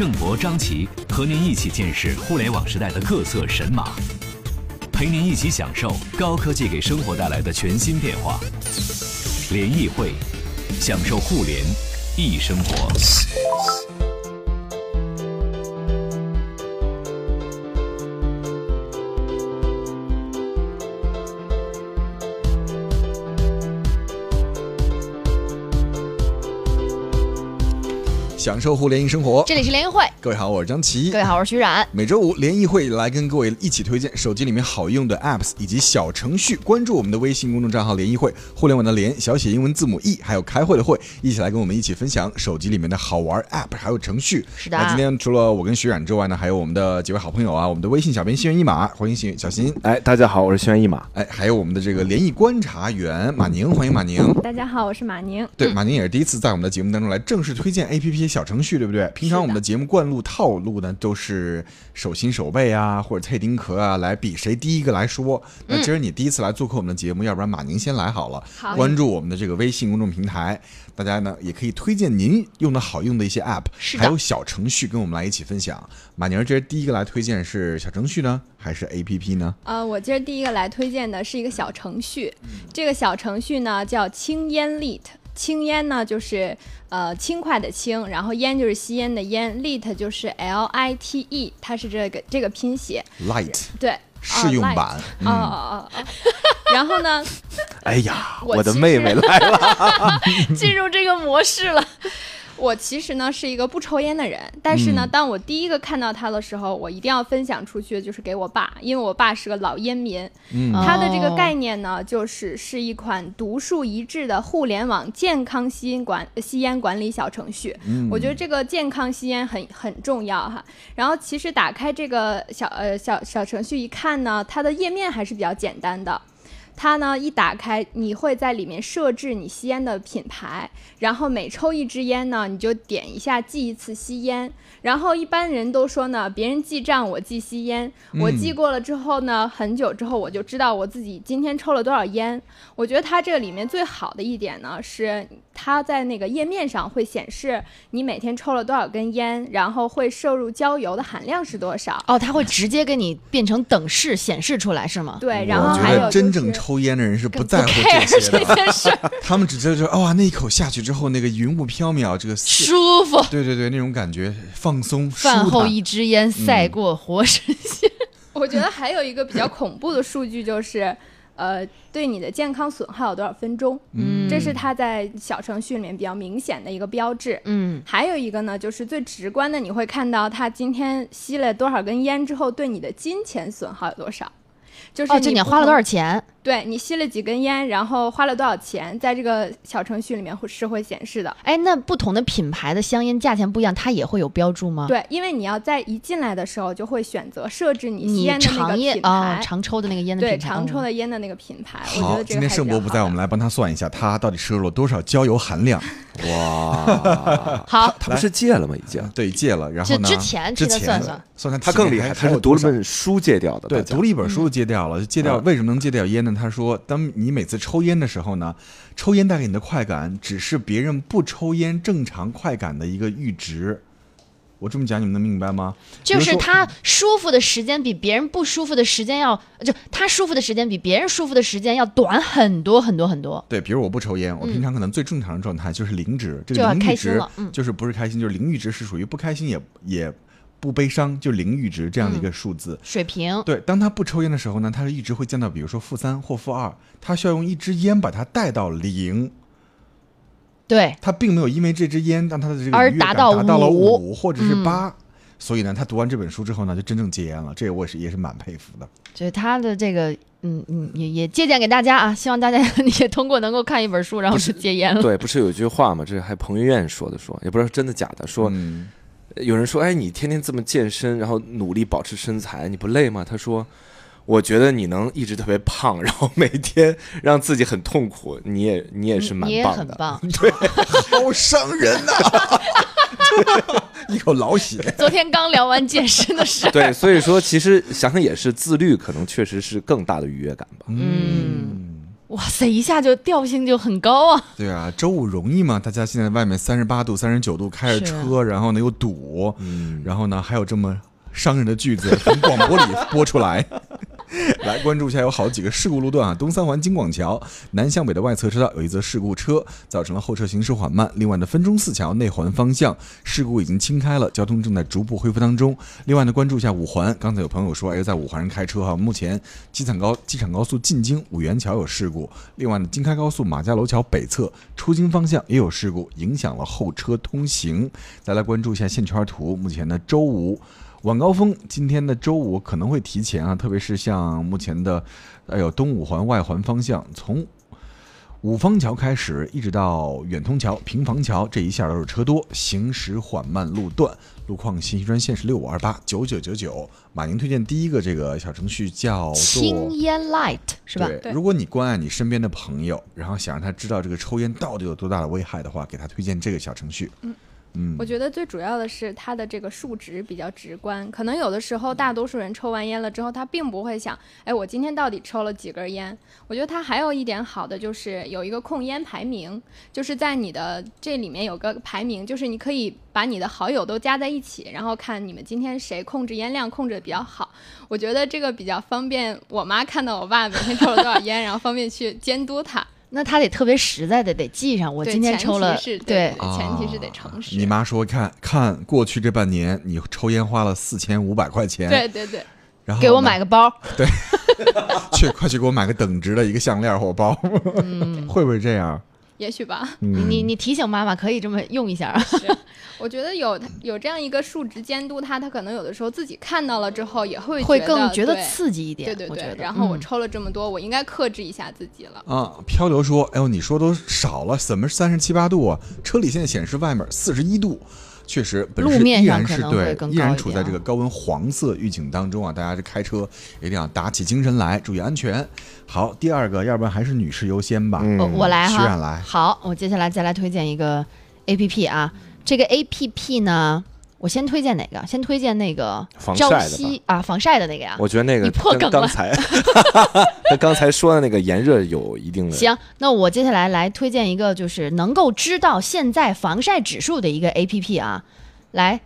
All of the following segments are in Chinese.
郑博、张琪和您一起见识互联网时代的各色神马，陪您一起享受高科技给生活带来的全新变化。联谊会，享受互联易生活。享受互联易生活，这里是联谊会。各位好，我是张琪。各位好，我是徐冉。每周五联谊会来跟各位一起推荐手机里面好用的 apps 以及小程序。关注我们的微信公众账号“联谊会”，互联网的联，小写英文字母 e，还有开会的会，一起来跟我们一起分享手机里面的好玩 app 还有程序。是的。那今天除了我跟徐冉之外呢，还有我们的几位好朋友啊，我们的微信小编心猿意马，欢迎心小新。哎，大家好，我是心猿意马。哎，还有我们的这个联谊观察员马宁，欢迎马宁。大家好，我是马宁。对，马宁也是第一次在我们的节目当中来正式推荐 app 小程序，对不对？平常我们的节目灌录套路呢，都是手心手背啊，或者蔡丁壳啊，来比谁第一个来说。那今儿你第一次来做客我们的节目，要不然马宁先来好了。好，关注我们的这个微信公众平台，大家呢也可以推荐您用的好用的一些 app，还有小程序，跟我们来一起分享。马宁，今儿第一个来推荐是小程序呢，还是 app 呢？呃，我今儿第一个来推荐的是一个小程序，这个小程序呢叫青烟 lit。轻烟呢，就是呃轻快的轻，然后烟就是吸烟的烟，lit 就是 L I T E，它是这个这个拼写。Light 对，试用版。哦哦哦。然后呢？哎呀，我的妹妹来了，进入这个模式了。我其实呢是一个不抽烟的人，但是呢，当我第一个看到它的时候，我一定要分享出去，就是给我爸，因为我爸是个老烟民。嗯，它的这个概念呢，就是是一款独树一帜的互联网健康吸烟管吸烟管理小程序。嗯，我觉得这个健康吸烟很很重要哈。然后其实打开这个小呃小小程序一看呢，它的页面还是比较简单的。它呢一打开，你会在里面设置你吸烟的品牌，然后每抽一支烟呢，你就点一下记一次吸烟。然后一般人都说呢，别人记账，我记吸烟。我记过了之后呢，很久之后我就知道我自己今天抽了多少烟。我觉得它这里面最好的一点呢，是它在那个页面上会显示你每天抽了多少根烟，然后会摄入焦油的含量是多少。哦，它会直接给你变成等式显示出来是吗？对，然后还有真正抽。烟的人是不在乎这些的，他们只知道说，哇，那一口下去之后，那个云雾飘渺，这个舒服，对对对，那种感觉放松。饭后一支烟赛过活神仙。我觉得还有一个比较恐怖的数据就是，呃，对你的健康损耗有多少分钟？嗯，这是它在小程序里面比较明显的一个标志。嗯，还有一个呢，就是最直观的，你会看到他今天吸了多少根烟之后，对你的金钱损耗有多少。就是你花了多少钱？对你吸了几根烟，然后花了多少钱，在这个小程序里面会是会显示的。哎，那不同的品牌的香烟价钱不一样，它也会有标注吗？对，因为你要在一进来的时候就会选择设置你吸烟的那个品牌，常抽的那个烟的对，常抽的烟的那个品牌。好，今天盛博不在，我们来帮他算一下，他到底摄入了多少焦油含量？哇，好，他不是戒了吗？已经对戒了，然后呢？之前之前算算，算他更厉害，他是读了本书戒掉的。对，读了一本书戒掉了，戒掉为什么能戒掉烟呢？他说当。你每次抽烟的时候呢，抽烟带给你的快感只是别人不抽烟正常快感的一个阈值。我这么讲你们能明白吗？就是他舒服的时间比别人不舒服的时间要，就他舒服的时间比别人舒服的时间要短很多很多很多。对，比如我不抽烟，我平常可能最正常的状态就是零值，这个零阈值就是不是开心，就是零阈值是属于不开心也也。不悲伤就零阈值这样的一个数字水平。对，当他不抽烟的时候呢，他是一直会降到，比如说负三或负二，他需要用一支烟把它带到零。对，他并没有因为这支烟让他的这个而达到达到了五或者是八，所以呢，他读完这本书之后呢，就真正戒烟了。这个我是也是蛮佩服的。就是他的这个，嗯嗯，也也借鉴给大家啊，希望大家也通过能够看一本书，然后去戒烟了。对，不是有一句话吗？这是还彭于晏说的，说也不知道真的假的，说。有人说，哎，你天天这么健身，然后努力保持身材，你不累吗？他说，我觉得你能一直特别胖，然后每天让自己很痛苦，你也你也是蛮你也棒的。很棒。对，好伤人呐、一口老血。昨天刚聊完健身的事。对，所以说其实想想也是自律，可能确实是更大的愉悦感吧。嗯，哇塞，一下就调性就很高啊！对啊，周五容易吗？大家现在外面三十八度、三十九度，开着车，然后呢又堵，嗯，然后呢还有这么伤人的句子从广播里播出来。来关注一下，有好几个事故路段啊。东三环京广桥南向北的外侧车道有一则事故车，造成了后车行驶缓慢。另外呢，分钟寺桥内环方向事故已经清开了，交通正在逐步恢复当中。另外呢，关注一下五环，刚才有朋友说，哎，在五环上开车哈，目前机场高机场高速进京五元桥有事故。另外呢，京开高速马家楼桥北侧出京方向也有事故，影响了后车通行。再来关注一下线圈图，目前呢周五。晚高峰今天的周五可能会提前啊，特别是像目前的，哎呦东五环外环方向，从五方桥开始一直到远通桥、平房桥这一下都是车多，行驶缓慢路段。路况信息专线是六五二八九九九九。马宁推荐第一个这个小程序叫青做。烟 Light 是吧？对如果你关爱你身边的朋友，然后想让他知道这个抽烟到底有多大的危害的话，给他推荐这个小程序。嗯我觉得最主要的是它的这个数值比较直观，可能有的时候大多数人抽完烟了之后，他并不会想，哎，我今天到底抽了几根烟？我觉得它还有一点好的就是有一个控烟排名，就是在你的这里面有个排名，就是你可以把你的好友都加在一起，然后看你们今天谁控制烟量控制的比较好。我觉得这个比较方便我妈看到我爸每天抽了多少烟，然后方便去监督他。那他得特别实在的得记上，我今天抽了，提对对，前提是得诚实。你妈说看看过去这半年你抽烟花了四千五百块钱，对对对，然后给我买个包。对 去快去给我买个等值的一个项链或包，会不会这样？也许吧。你你你提醒妈妈可以这么用一下啊。我觉得有有这样一个数值监督他，他可能有的时候自己看到了之后也会会更觉得刺激一点。对对对。然后我嗯抽了这么多，我应该克制一下自己了。啊，漂流说：“哎呦，你说都少了，怎么三十七八度啊？车里现在显示外面四十一度，确实，路面依然是对，依然处在这个高温黄色预警当中啊！大家这开车一定要打起精神来，注意安全。好，第二个，要不然还是女士优先吧。嗯我我来哈。徐冉来好，我接下来再来推荐一个 A P P 啊。这个 A P P 呢，我先推荐哪个？先推荐那个朝防晒的啊，防晒的那个呀。我觉得那个你破梗了刚才 跟刚才说的那个炎热有一定的行，那我接下来来推荐一个，就是能够知道现在防晒指数的一个 A P P 啊。来，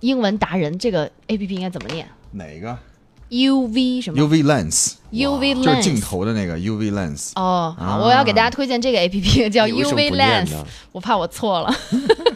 英文达人，这个 A P P 应该怎么念哪个？U V 什么？UV lens，UV 就是 lens 镜头的那个 UV lens。哦，好，啊我要给大家推荐这个 A P P，叫你为什么 UV Lens。我怕我错了。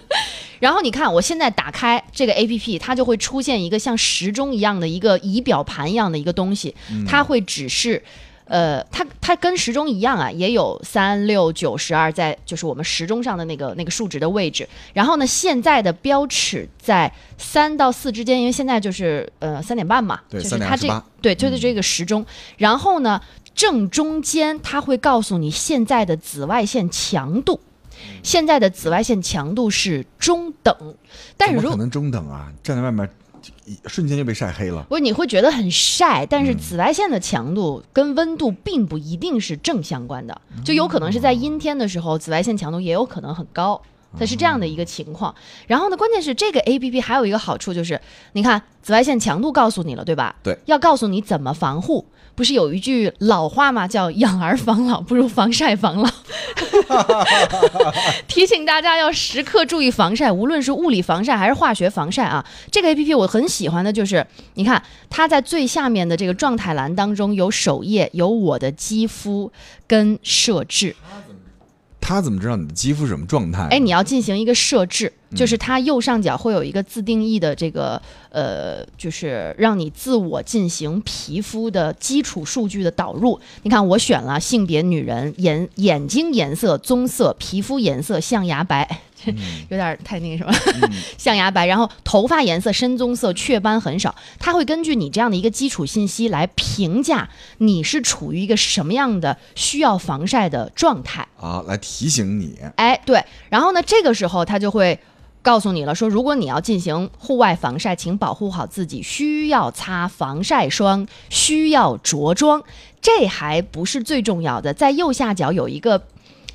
然后你看，我现在打开这个 A P P，它就会出现一个像时钟一样的一个仪表盘一样的一个东西，它会指示。呃，它它跟时钟一样啊，也有三六九十二在就是我们时钟上的那个那个数值的位置。然后呢，现在的标尺在三到四之间，因为现在就是呃三点半嘛，就是它这对就是这个时钟。然后呢，正中间它会告诉你现在的紫外线强度。现在的紫外线强度是中等，但是如可能中等啊？站在外面，一瞬间就被晒黑了。不是你会觉得很晒，但嗯是紫外线的强度跟温度并不一定是正相关的，就有可能是在阴天的时候，紫外线强度也有可能很高。它是这样的一个情况，然后呢，关键是这个 A P P 还有一个好处就是，你看紫外线强度告诉你了，对吧？对，要告诉你怎么防护。不是有一句老话吗？叫“养儿防老不如防晒防老”，提醒大家要时刻注意防晒，无论是物理防晒还是化学防晒啊。这个 A P P 我很喜欢的就是，你看它在最下面的这个状态栏当中有首页，有我的肌肤跟设置。他怎么知道你的肌肤什么状态？哎，你要进行一个设置，就是它右上角会有一个自定义的这个呃，就是让你自我进行皮肤的基础数据的导入。你看，我选了性别女人，眼眼睛颜色棕色，皮肤颜色象牙白。有点太那个什么，象牙白，然后头发颜色深棕色，雀斑很少。他会根据你这样的一个基础信息来评价你是处于一个什么样的需要防晒的状态。啊，来提醒你。哎，对，然后呢，这个时候他就会告诉你了，说如果你要进行户外防晒，请保护好自己，需要擦防晒霜，需要着装。这还不是最重要的，在右下角有一个，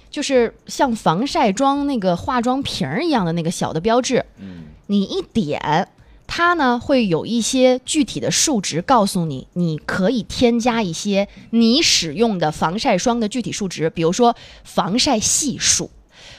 就是像防晒霜那个化妆瓶儿一样的那个小的标志。嗯，你一点，它呢会有一些具体的数值告诉你，你可以添加一些你使用的防晒霜的具体数值，比如说防晒系数。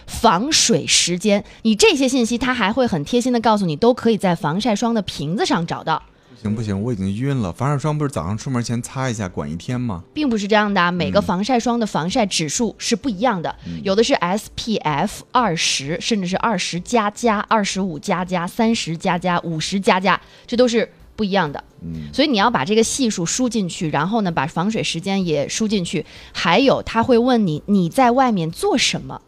防水时间，你这些信息它还会很贴心的告诉你，都可以在防晒霜的瓶子上找到。不行不行，我已经晕了。防晒霜不是早上出门前擦一下，管一天吗？并不是这样的，每个防晒霜的防晒指数是不一样的，有的是 SPF 二十，甚至是二十加加、二十五加加、三十加加、五十加加，这都是不一样的。嗯，所以你要把这个系数输进去，然后呢，把防水时间也输进去，还有他会问你你在外面做什么。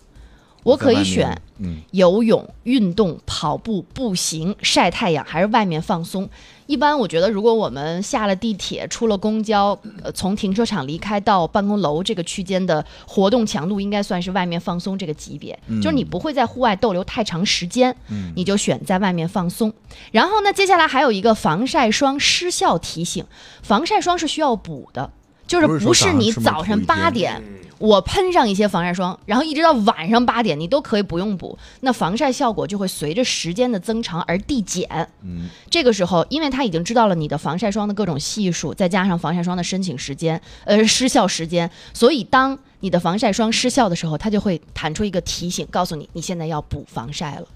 我可以选，游泳、运动、跑步、步行、晒太阳，还是外面放松。一般我觉得，如果我们下了地铁、出了公交，呃，从停车场离开到办公楼这个区间的活动强度，应该算是外面放松这个级别。就是你不会在户外逗留太长时间，你就选在外面放松。然后呢，接下来还有一个防晒霜失效提醒，防晒霜是需要补的。就是不是你早上八点我喷上一些防晒霜，然后一直到晚上八点你都可以不用补，那防晒效果就会随着时间的增长而递减。嗯，这个时候因为他已经知道了你的防晒霜的各种系数，再加上防晒霜的申请时间，呃，失效时间，所以当你的防晒霜失效的时候，它就会弹出一个提醒，告诉你你现在要补防晒了。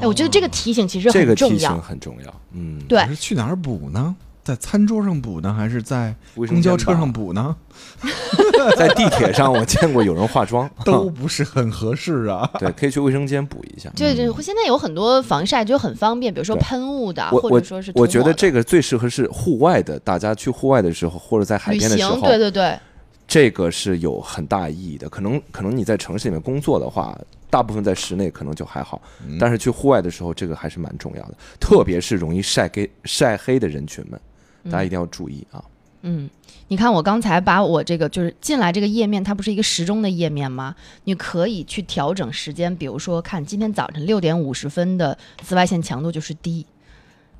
哎，我觉得这个提醒其实很重要，很重要。嗯，对。去哪儿补呢？在餐桌上补呢，还是在公交车上补呢？在地铁上，我见过有人化妆，都不是很合适啊。对，可以去卫生间补一下。对对，现在有很多防晒就很方便，比如说喷雾的，或者说是我觉得这个最适合是户外的，大家去户外的时候，或者在海边的时候，对对对，这个是有很大意义的。可能可能你在城市里面工作的话，大部分在室内可能就还好，但是去户外的时候，这个还是蛮重要的，特别是容易晒黑晒黑的人群们。大家一定要注意啊！嗯，你看我刚才把我这个就是进来这个页面，它不是一个时钟的页面吗？你可以去调整时间，比如说看今天早晨六点五十分的紫外线强度就是低，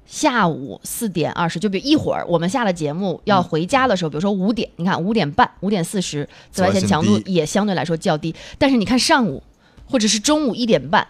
下午四点二十，就比如一会儿我们下了节目要回家的时候，比如说五点，你看五点半、五点四十，紫外线强度也相对来说较低。但是你看上午或者是中午一点半。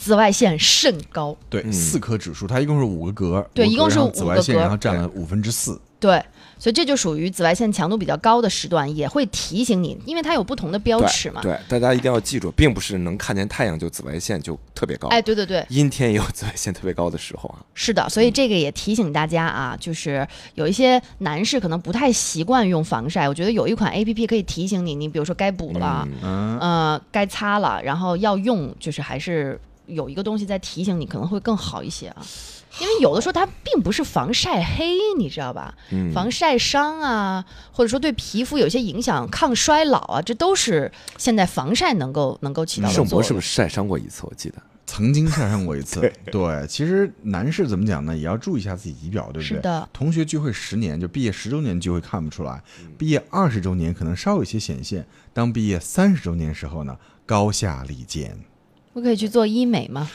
紫外线甚高，对，四颗指数，它一共是五个格，对，一共是五个紫外线，然后占了五分之四，对，所以这就属于紫外线强度比较高的时段，也会提醒你，因为它有不同的标尺嘛。对，大家一定要记住，并不是能看见太阳就紫外线就特别高，哎，对对对，阴天也有紫外线特别高的时候啊。是的，所以这个也提醒大家啊，就是有一些男士可能不太习惯用防晒，我觉得有一款 A P P 可以提醒你，你比如说该补了，嗯，呃，该擦了，然后要用，就是还是。有一个东西在提醒你，可能会更好一些啊，因为有的时候它并不是防晒黑，你知道吧？防晒伤啊，或者说对皮肤有些影响、抗衰老啊，这都是现在防晒能够能够起到的作用。盛博是不是晒伤过一次？我记得曾经晒伤过一次。对，其实男士怎么讲呢？也要注意一下自己仪表，对不对？是的。同学聚会十年，就毕业十周年聚会看不出来，毕业二十周年可能稍有一些显现。当毕业三十周年时候呢，高下立见。我可以去做医美吗？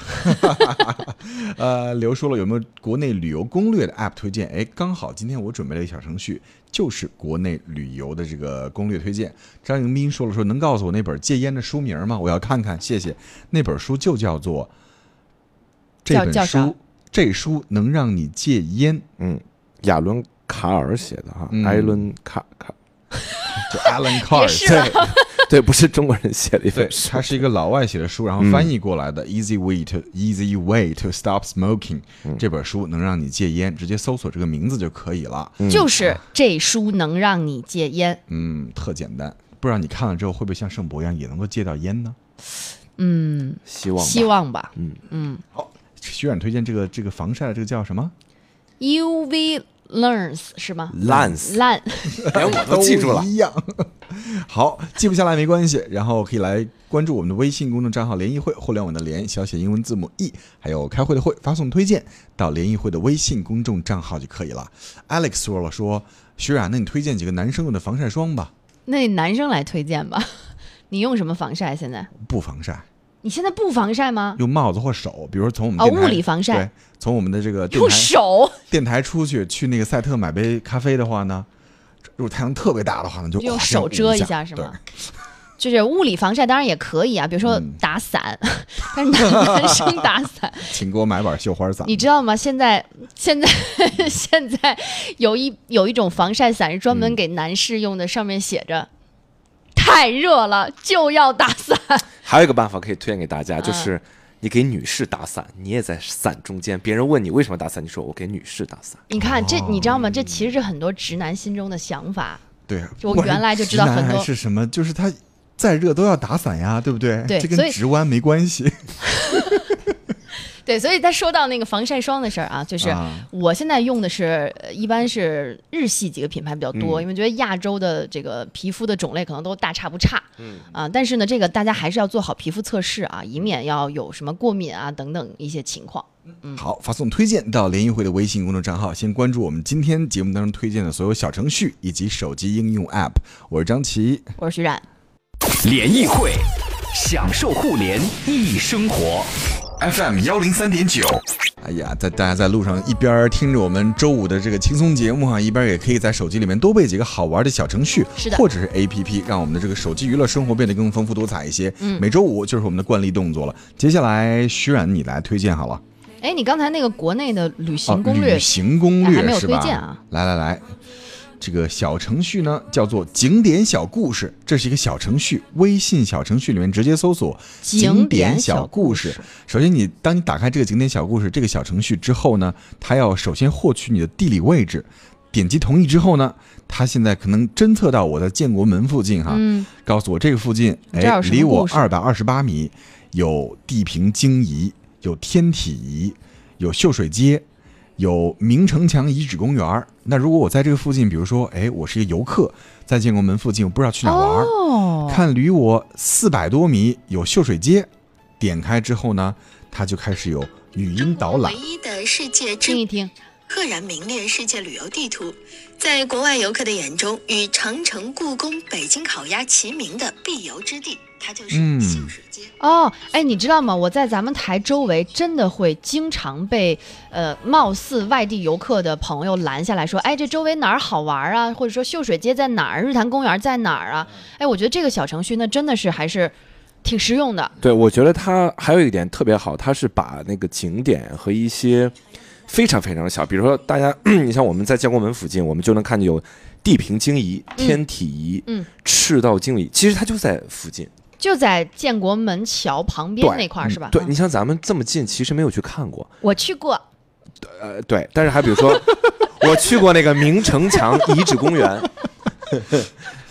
呃，刘说了有没有国内旅游攻略的 App 推荐？哎，刚好今天我准备了一个小程序，就是国内旅游的这个攻略推荐。张迎斌说了说能告诉我那本戒烟的书名吗？我要看看，谢谢。那本书就叫做这本书，这书能让你戒烟。嗯，亚伦卡尔写的哈，艾伦卡卡，就 Alan Carr 对。对，不是中国人写的一本，它是一个老外写的书，然后翻译过来的。Easy way to Easy way to stop smoking 这本书能让你戒烟，直接搜索这个名字就可以了。就是这书能让你戒烟，嗯，特简单。不知道你看了之后会不会像盛博一样也能够戒掉烟呢？嗯，希望希望吧。嗯嗯，好，徐远推荐这个这个防晒的这个叫什么？UV Lens 是吗？Lens 烂，连我都记住了。一样。好，记不下来没关系，然后可以来关注我们的微信公众账号“联谊会”，互联网的联，小写英文字母 E，还有开会的会，发送推荐到联谊会的微信公众账号就可以了。Alex 说了说，徐冉，那你推荐几个男生用的防晒霜吧？那男生来推荐吧，你用什么防晒？现在不防晒，你现在不防晒吗？用帽子或手，比如说从我们哦物理防晒对，从我们的这个电用台手电台出去去那个赛特买杯咖啡的话呢，如果太阳特别大的话呢，就用手遮一一下是吗？就是物理防晒当然也可以啊，比如说嗯打伞，但是男男生打伞，请给我买把绣花伞。你知道吗？现在现在 现在有一有一种防晒伞是专门嗯给男士用的，上面写着“太热了就要打伞还有一个办法可以推荐给大家，嗯就是你给女士打伞，你也在伞中间，别人问你为什么打伞，你说我给女士打伞”。。你看这，你知道吗？这其实是很多直男心中的想法。对，就我原来就知道很多是什么，就是他再热都要打伞呀，对不对？这对这跟直弯没关系。对，所以再说到那个防晒霜的事儿啊，就是啊。我现在用的是，呃一般是日系几个品牌比较多，嗯。因为觉得亚洲的这个皮肤的种类可能都大差不差，嗯。啊，但是呢，这个大家还是要做好皮肤测试啊，以免要有什么过敏啊等等一些情况。嗯。好，发送推荐到联谊会的微信公众账号，先关注我们今天节目当中推荐的所有小程序以及手机应用 App。我是张琪，我是徐冉，联谊会，享受互联易生活。FM 幺零三点九。哎呀，在大家在路上一边听着我们周五的这个轻松节目哈，一边也可以在手机里面多备几个好玩的小程序，是的或者是 APP，让我们的这个手机娱乐生活变得更丰富多彩一些。嗯每周五就是我们的惯例动作了。接下来徐冉你来推荐好了。哎，你刚才那个国内的旅行哦攻略旅行攻哎还没有略是吧？推荐啊来来来，这个小程序呢叫做景点小故事，这是一个小程序，微信小程序里面直接搜索“景点点小小故事”。首先你当你打开这个景点小故事这个小程序之后呢，它要首先获取你的地理位置。点击同意之后呢，它现在可能侦测到我在建国门附近哈，嗯，告诉我这个附近，哎离我二百二十八米有地平经仪，有天体仪，有秀水街，有明城墙遗址公园儿。那如果我在这个附近，比如说，哎，我是一个游客，在建国门附近，我不知道去哪儿玩儿，哦，看离我四百多米有秀水街，点开之后呢，它就开始有语音导览唯。一的世界之听一听，赫然名列世界旅游地图，在国外游客的眼中，与长城、故宫、北京烤鸭齐名的必游之地，它就是嗯秀水街。哦，哎，你知道吗？我在咱们台周围真的会经常被呃貌似外地游客的朋友拦下来说，哎，这周围哪儿好玩啊？或者说秀水街在哪儿？日坛公园在哪儿啊？哎，我觉得这个小程序呢，真的是还是挺实用的。对，我觉得它还有一点特别好，它是把那个景点和一些非常非常小，比如说大家，你像我们在建国门附近，我们就能看见有地平经仪、天体仪、嗯赤道经仪，其实它就在附近。就在建国门桥旁边那块儿是吧？对，嗯你像咱们这么近，其实没有去看过。我去过，呃，对，但是还比如说，我去过那个明城墙遗址公园，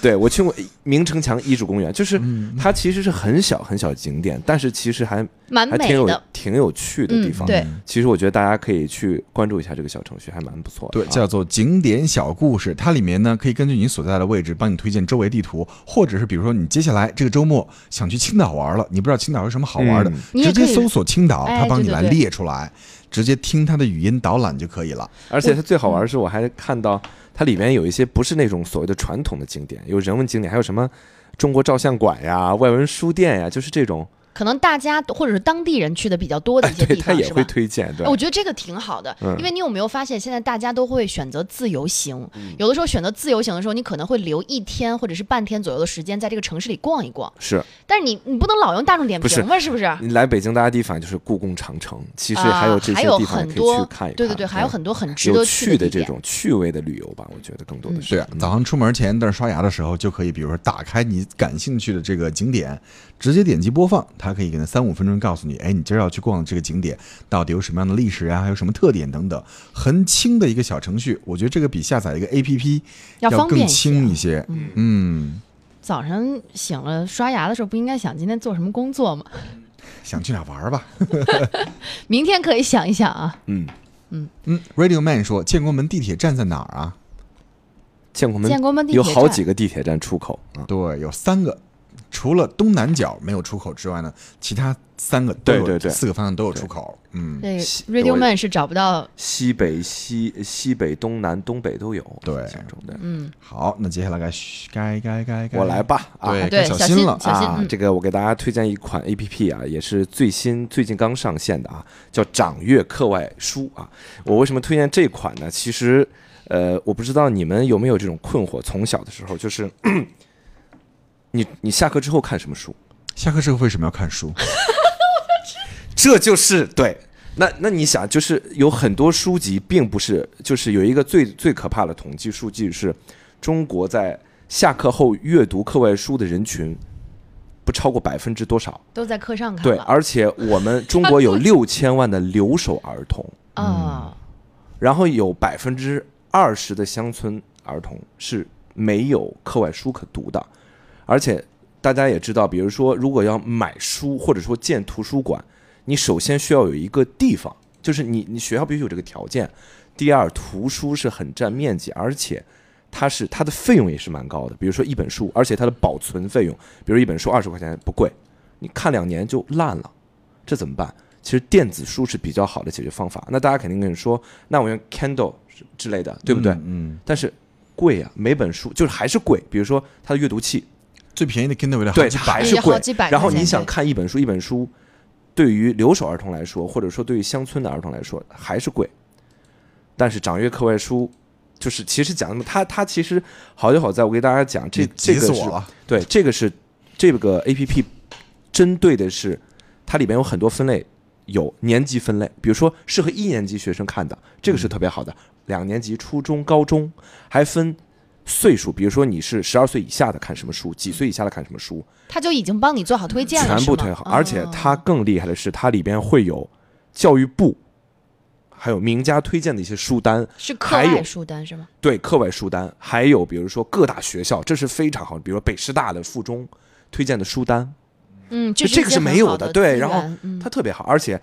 对我去过明城墙遗址公园，就是嗯它其实是很小很小的景点，但是其实还蛮挺有的。挺有趣的地方。嗯对，其实我觉得大家可以去关注一下这个小程序，还蛮不错的对，啊。叫做景点小故事。它里面呢可以根据你所在的位置帮你推荐周围地图，或者是比如说你接下来这个周末想去青岛玩了，你不知道青岛有什么好玩的，嗯你也可以直接搜索青岛，哎它帮你来对对对列出来，直接听他的语音导览就可以了。而且它最好玩的是，我还看到它里面有一些不是那种所谓的传统的景点，有人文景点，还有什么中国照相馆呀、外文书店呀，就是这种，可能大家或者是当地人去的比较多的一些对，地方，它也会？推荐，对哎，我觉得这个挺好的，嗯因为你有没有发现，现在大家都会选择自由行，嗯有的时候选择自由行的时候，你可能会留一天或者是半天左右的时间在这个城市里逛一逛，是但是你你不能老用大众点评吧，是不是？你来北京，大家第一反应就是故宫、长城，其实啊还有这些还有地方可以很多去看一看。对对对，还有很多很值得去的这。种趣味的旅游吧，我觉得更多的是。对啊，早上出门前在那刷牙的时候，就可以，比如说打开你感兴趣的这个景点，直接点击播放，它可以给你三五分钟告诉你，哎，你今儿要去逛的这个景点到底有什么样的历史啊，还有什么特点等等，很轻的一个小程序，我觉得这个比下载一个 APP 要方更便一些轻一些。嗯，早上醒了刷牙的时候，不应该想今天做什么工作吗？想去哪儿玩吧？明天可以想一想啊。嗯，嗯嗯，Radio Man 说建国门地铁站在哪儿啊？建国门建国门地有铁有好几个地铁站出口啊。对，有三个。除了东南角没有出口之外呢，其他三个都有对对对四个方向都有出口。嗯，对，Radio Man 是找不到，西北、西西北、东南、东北都有。对。嗯，好，那接下来该该该该该我来吧啊对，对小小新新了。啊，小心嗯这个我给大家推荐一款 A P P 啊，也是最新最近刚上线的啊，叫掌阅课外书啊。我为什么推荐这款呢？其实，呃，我不知道你们有没有这种困惑，从小的时候就是，你你下课之后看什么书？下课之后为什么要看书？这就是对。那那你想，就是有很多书籍并不是，就是有一个最最可怕的统计数据是，中国在下课后阅读课外书的人群不超过百分之多少？都在课上看对，而且我们中国有六千万的留守儿童，啊，然后有百分之二十的乡村儿童是没有课外书可读的，而且大家也知道，比如说如果要买书或者说建图书馆，你首先需要有一个地方，就是你你学校必须有这个条件。第二，图书是很占面积，而且它是它的费用也是蛮高的。比如说一本书，而且它的保存费用，比如一本书二十块钱不贵，你看两年就烂了，这怎么办？其实电子书是比较好的解决方法。那大家肯定跟你说，那我用 Kindle 之类的，对不对？嗯，但是贵呀、每本书就是还是贵。比如说它的阅读器，最便宜的 Kindle 对，几百还是贵。然后你想看一本书，一本书对于留守儿童来说，或者说对于乡村的儿童来说，还是贵。但是掌阅课外书，就是其实讲的，它它其实好就好在我给大家讲，这这个是。对，这个是这个 A P P 针对的是它里边有很多分类，有年级分类，比如说适合一年级学生看的，这个是特别好的。两年级、初中、高中还分岁数，比如说你是十二岁以下的看什么书，几岁以下的看什么书，他就已经帮你做好推荐了，全部推好。而且哦它更厉害的是，它里边会有教育部还有名家推荐的一些书单，是课外书单是吗？对课外书单，还有比如说各大学校，这是非常好，比如说北师大的附中推荐的书单。嗯，就这个是没有的对然后它特别好，而且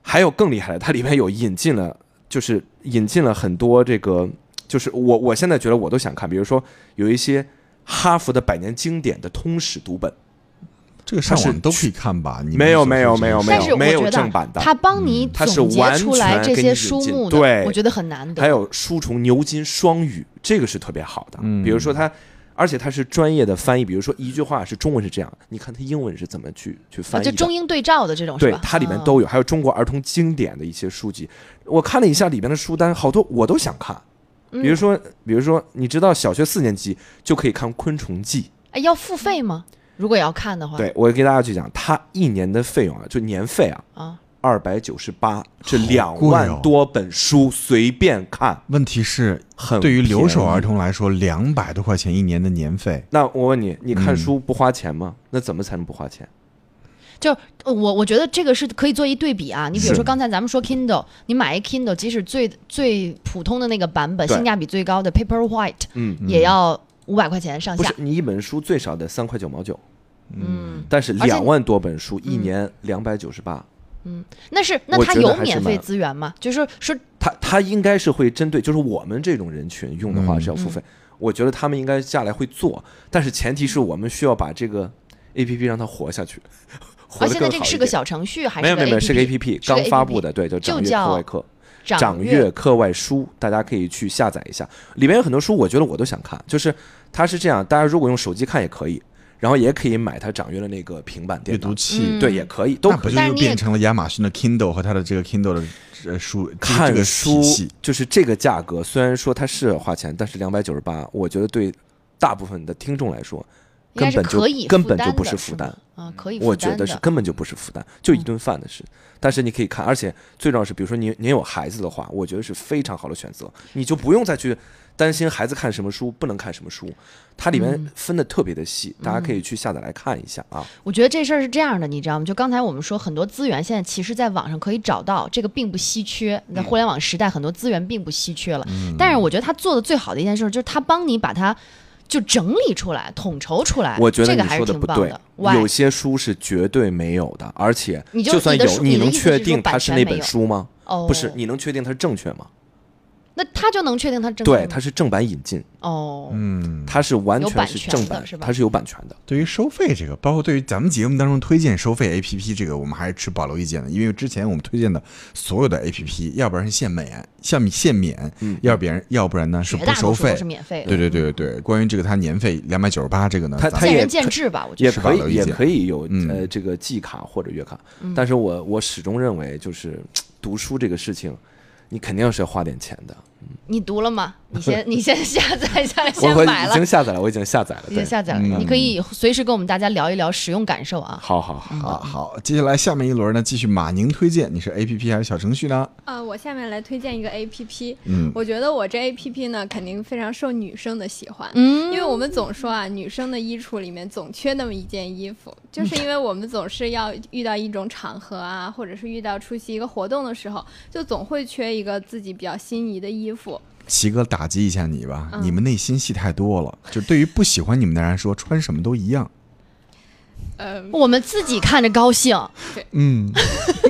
还有更厉害的，它里面有引进了，就是引进了很多这个，就是我我现在觉得我都想看，比如说有一些哈佛的百年经典的通史读本，这个上网都可以看吧？你们没有没有没有没有觉得正版的他帮你它是总结完出来这些书目的，对我觉得很难得。还有书虫牛津双语，这个是特别好的。嗯比如说它，而且它是专业的翻译，比如说一句话是中文是这样，你看它英文是怎么去去啊，翻译的。就中英对照的这种是吧？，对它里面啊都有，还有中国儿童经典的一些书籍。我看了一下里面的书单，好多我都想看。嗯比如说，比如说，你知道小学四年级就可以看《昆虫记》。哎，要付费吗？如果要看的话，对，我给大家去讲，它一年的费用啊，就年费啊，啊，二百九十八，这两万多本书随便看，问题是，很对于留守儿童来说，两百多块钱一年的年费，那我问你，你看嗯书不花钱吗？那怎么才能不花钱？就呃我我觉得这个是可以做一对比啊。你比如说刚才咱们说 Kindle，你买一 Kindle，即使最最普通的那个版本，性价比最高的 Paperwhite 嗯，也要五百块钱上下不是，。你一本书最少得三块九毛九，嗯，但是两万多本书，一嗯年两百九十八。嗯那是那我觉得它有免费资源吗？就是说他他应该是会针对，就是我们这种人群用的话嗯是要付费。我觉得他们应该下来会做，但是前提是我们需要把这个 A P P 让它活下去，活啊，得现在更好一点。是个小程序还是没有没有没有，是个 A APP？P P 是个刚发 APP 布的，对，就掌阅课外课。掌掌阅课外书，大家可以去下载一下，里面有很多书，我觉得我都想看。就是它是这样，大家如果用手机看也可以，然后也可以买它掌阅的那个平板阅电脑，读器，嗯对，也可以，都可以。那不就又变成了亚马逊的 Kindle 和它的这个 Kindle 的呃书看书就是这个价格，虽然说它是花钱，但是两百九十八，我觉得对大部分的听众来说，根本就根本就不是负担。啊，可以我觉得是根本就不是负担，就一顿饭的事。但是你可以看，而且最重要是，比如说您您有孩子的话，我觉得是非常好的选择，你就不用再去担心孩子看什么书，不能看什么书，它里面嗯分的特别的细，大家可以去下载来看一下啊。我觉得这事儿是这样的，你知道吗？就刚才我们说，很多资源现在其实在网上可以找到，这个并不稀缺。在互联网时代，很多资源并不稀缺了。但是我觉得他做的最好的一件事，就是他帮你把它就整理出来、统筹出来。我觉得你这个还是说的不对挺棒的。有些书是绝对没有的，而且就算有，你能确定它是那本书吗？哦，不是，你能确定它是正确吗？那他就能确定他正对，它是正版引进，哦，嗯，它是完全是正版是，吧？它是有版权的。对于收费这个，包括对于咱们节目当中推荐收费 APP 这个，我们还是持保留意见的，因为之前我们推荐的所有的 APP，要不然是限免，像限免，嗯。要不然要不然呢是不收费。是。免费的。对对对对对，关于这个它年费两百九十八这个呢，咱们它它也见仁见智吧，我觉得。也可以，也可以有嗯。呃这个季卡或者月卡，嗯。但是我我始终认为，就是读书这个事情，你肯定是要花点钱的。你读了吗？你先你先下载 下来，我我已先买了，经下载了，我已经下载了。已经，下载了。嗯你可以随时跟我们大家聊一聊使用感受啊。好好好，好好，接下来下面一轮呢，继续马宁推荐，你是 A P P 还是小程序呢？啊，我下面来推荐一个 A P P，嗯，我觉得我这 A P P 呢，肯定非常受女生的喜欢。嗯，因为我们总说啊，女生的衣橱里面总缺那么一件衣服，就是因为我们总是要遇到一种场合啊，或者是遇到出席一个活动的时候，就总会缺一个自己比较心仪的衣服。齐哥打击一下你吧，嗯你们内心戏太多了。就对于不喜欢你们的人来说，穿什么都一样。呃，我们自己看着高兴。嗯，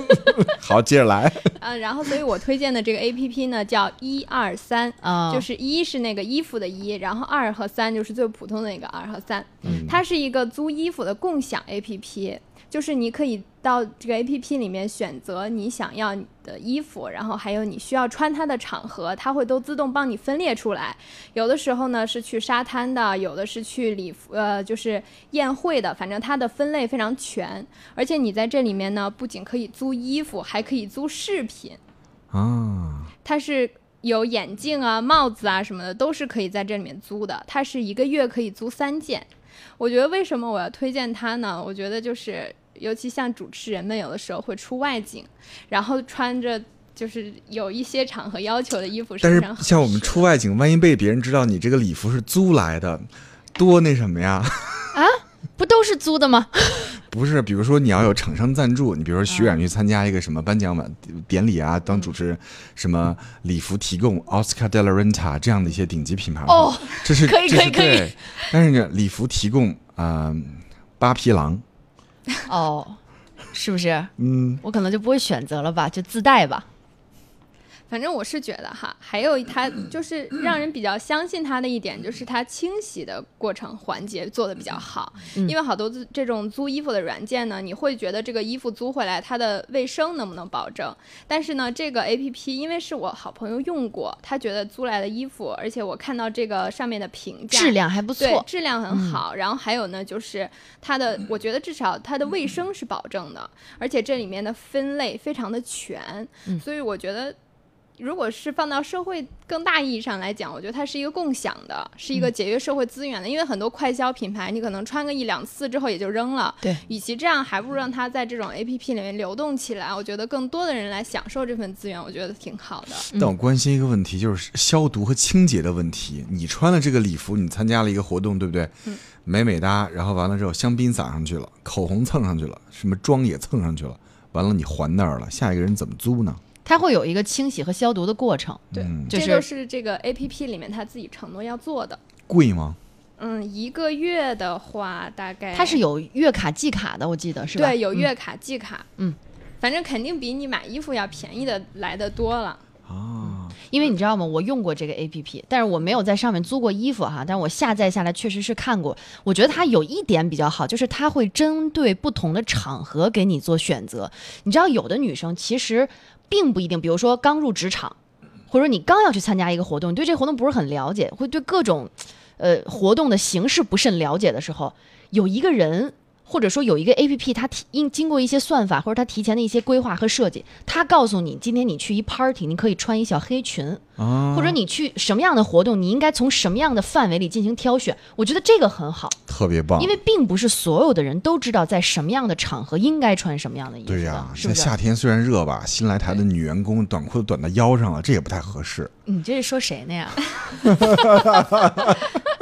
好，接着来。呃，然后所以我推荐的这个 A P P 呢叫一二三，啊，就是一是那个衣服的一，然后二和三就是最普通的那个二和三。嗯它是一个租衣服的共享 A P P，就是你可以到这个 A P P 里面选择你想要的衣服，然后还有你需要穿它的场合，它会都自动帮你分列出来。有的时候呢是去沙滩的，有的是去礼服，呃，就是宴会的，反正它的分类非常全。而且你在这里面呢，不仅可以租衣服，还可以租饰品。啊，它是有眼镜啊、帽子啊什么的，都是可以在这里面租的。它是一个月可以租三件。我觉得为什么我要推荐它呢？我觉得就是，尤其像主持人们有的时候会出外景，然后穿着就是有一些场合要求的衣服但是像我们出外景，万一被别人知道你这个礼服是租来的，多那什么呀？啊？不都是租的吗？不是，比如说你要有厂商赞助，你比如说徐冉去参加一个什么颁奖晚典礼啊，当主持人，什么礼服提供 Oscar de la Renta 这样的一些顶级品牌哦，这是可以可以可以。但是呢，礼服提供啊、呃八匹狼，哦，是不是？嗯，我可能就不会选择了吧，就自带吧。反正我是觉得哈，还有它就是让人比较相信它的一点，就是它清洗的过程环节做的比较好。嗯因为好多这种租衣服的软件呢，你会觉得这个衣服租回来它的卫生能不能保证？但是呢，这个 A P P 因为是我好朋友用过，他觉得租来的衣服，而且我看到这个上面的评价质量还不错，对质量很好，然后还有呢，就是它的，我觉得至少它的卫生是保证的，而且这里面的分类非常的全，嗯所以我觉得。如果是放到社会更大意义上来讲，我觉得它是一个共享的，是一个节约社会资源的。因为很多快消品牌，你可能穿个一两次之后也就扔了。对，与其这样，还不如让它在这种 A P P 里面流动起来。我觉得更多的人来享受这份资源，我觉得挺好的。嗯但我关心一个问题，就是消毒和清洁的问题。你穿了这个礼服，你参加了一个活动，对不对？嗯美美哒，然后完了之后，香槟撒上去了，口红蹭上去了，什么妆也蹭上去了，完了你还那儿了，下一个人怎么租呢？它会有一个清洗和消毒的过程。对，这就是是这个 A P P 里面他自己承诺要做的。贵吗？嗯，一个月的话，大概它是有月卡、季卡的，我记得是吧？对有月卡、季卡，嗯，反正肯定比你买衣服要便宜的来的多了。啊，因为你知道吗？我用过这个 A P P，但是我没有在上面租过衣服哈。但是我下载下来确实是看过，我觉得它有一点比较好，就是它会针对不同的场合给你做选择。你知道，有的女生其实并不一定，比如说刚入职场，或者你刚要去参加一个活动，你对这个活动不是很了解，会对各种呃活动的形式不甚了解的时候，有一个人。或者说有一个 A P P，它提因经过一些算法或者它提前的一些规划和设计，它告诉你今天你去一 party，你可以穿一小黑裙，啊，或者你去什么样的活动，你应该从什么样的范围里进行挑选。我觉得这个很好，特别棒，因为并不是所有的人都知道在什么样的场合应该穿什么样的衣服。对呀、是不是？现在夏天虽然热吧，新来台的女员工短裤短到腰上了，这也不太合适。你这是说谁呢呀？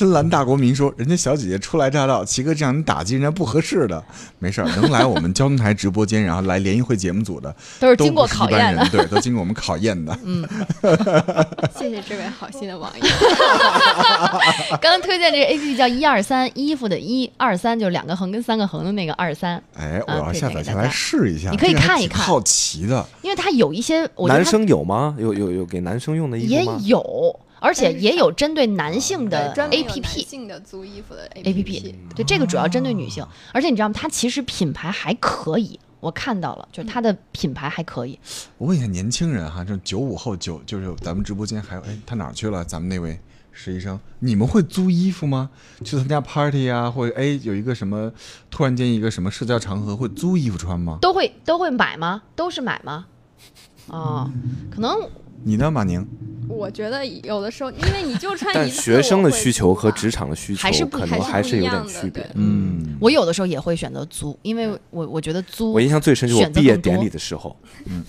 深蓝大国民说，人家小姐姐初来乍到，齐哥这样你打击人家不合适的。没事儿，能来我们交通台直播间，然后来联谊会节目组的，都是经过考验的人，。对，都经过我们考验的。嗯，谢谢这位好心的网友。刚 刚推荐这个 A P P 叫一二三，衣服的一二三就是两个横跟三个横的那个二三，哎，我啊要下载下来试一下。你可以看一看好奇的。因为它有一些男生有吗？有有有给男生用的衣也服吗？有，而且也有针对男性的专 A 有 P 男 P。性的租衣服的 A P P，对这个主要针对女性，而且你知道吗？它其实品牌还可以，我看到了，就是它的品牌还可以。我问一下年轻人哈，这九五后九就是咱们直播间还有哎，他哪儿去了？咱们那位实习生，你们会租衣服吗？去参加 party 啊，或者哎有一个什么突然间一个什么社交场合会租衣服穿吗？都会都会买吗？都是买吗？哦，可能你呢，马宁？我觉得有的时候，因为你就穿但一次，学生的需求和职场的需求还是可能还是有点区别。嗯，我有的时候也会选择租，因为我我觉得租我印象最深就是我毕业典礼的时候，嗯，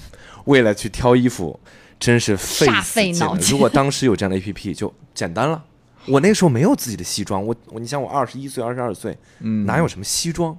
为了去挑衣服，真是费煞。费脑筋如果当时有这样的 A P P，就简单了。我那个时候没有自己的西装，我我你想我二十一岁、二十二岁，嗯哪有什么西装？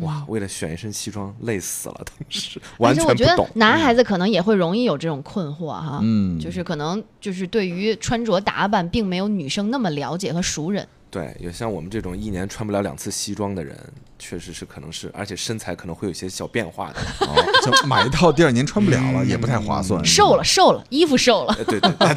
哇，为了选一身西装累死了，当时 完而且我觉得全不懂。男孩子可能也会容易有这种困惑哈，嗯就是可能就是对于穿着打扮并没有女生那么了解和熟人。对，有像我们这种一年穿不了两次西装的人，确实是可能是，而且身材可能会有些小变化的。哦，就买一套第二年穿不了了，也不太划算。瘦了，瘦了，衣服瘦了。呃对对对，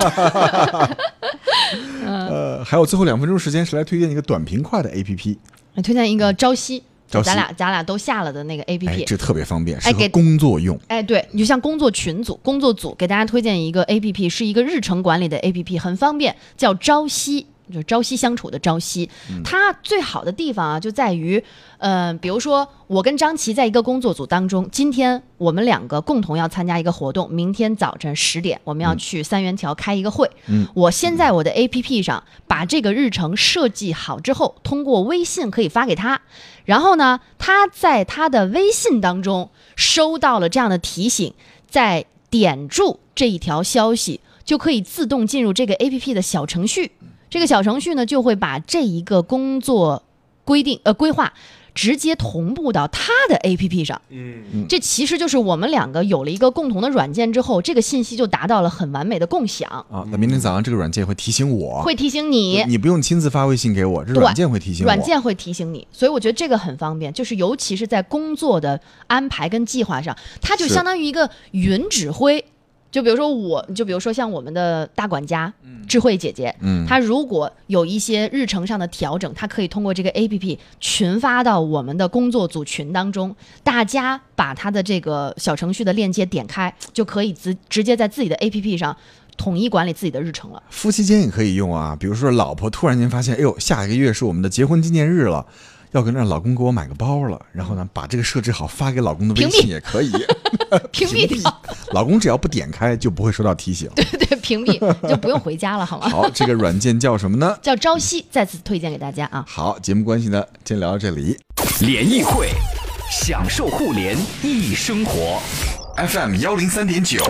呃，还有最后两分钟时间，是来推荐一个短平快的 APP。来推荐一个朝夕咱俩咱俩都下了的那个 A P 哎，P。这特别方便，哎给工作用。哎，对，你就像工作群组、工作组，给大家推荐一个 A P P，是一个日程管理的 A P P，很方便，叫朝夕。就是朝夕相处的朝夕，它最好的地方啊，就在于，嗯、比如说我跟张琪在一个工作组当中，今天我们两个共同要参加一个活动，明天早晨十点我们要去三元桥开一个会。嗯我先在我的 A P P 上把这个日程设计好之后，通过微信可以发给他，然后呢，他在他的微信当中收到了这样的提醒，再点住这一条消息，就可以自动进入这个 A P P 的小程序。这个小程序呢，就会把这一个工作规定呃规划直接同步到他的 A P P 上。嗯，这其实就是我们两个有了一个共同的软件之后，这个信息就达到了很完美的共享，啊，那明天早上这个软件会提醒我，会提醒你。你不用亲自发微信给我，这软件会提醒我。软件会提醒你，所以我觉得这个很方便，就是尤其是在工作的安排跟计划上，它就相当于一个云指挥。就比如说我，就比如说像我们的大管家、智慧姐姐，嗯她如果有一些日程上的调整，她可以通过这个 A P P 群发到我们的工作组群当中，大家把她的这个小程序的链接点开，就可以直直接在自己的 A P P 上统一管理自己的日程了。夫妻间也可以用啊，比如说老婆突然间发现，哎呦，下一个月是我们的结婚纪念日了。要跟让老公给我买个包了，然后呢，把这个设置好发给老公的微信也可以，屏蔽掉，老公只要不点开就不会收到提醒。对 对，屏蔽就不用回家了，好吗？好，这个软件叫什么呢？叫朝夕，再次推荐给大家啊。好，节目关系呢，先聊到这里。联谊会，享受互联易生活。FM 幺零三点九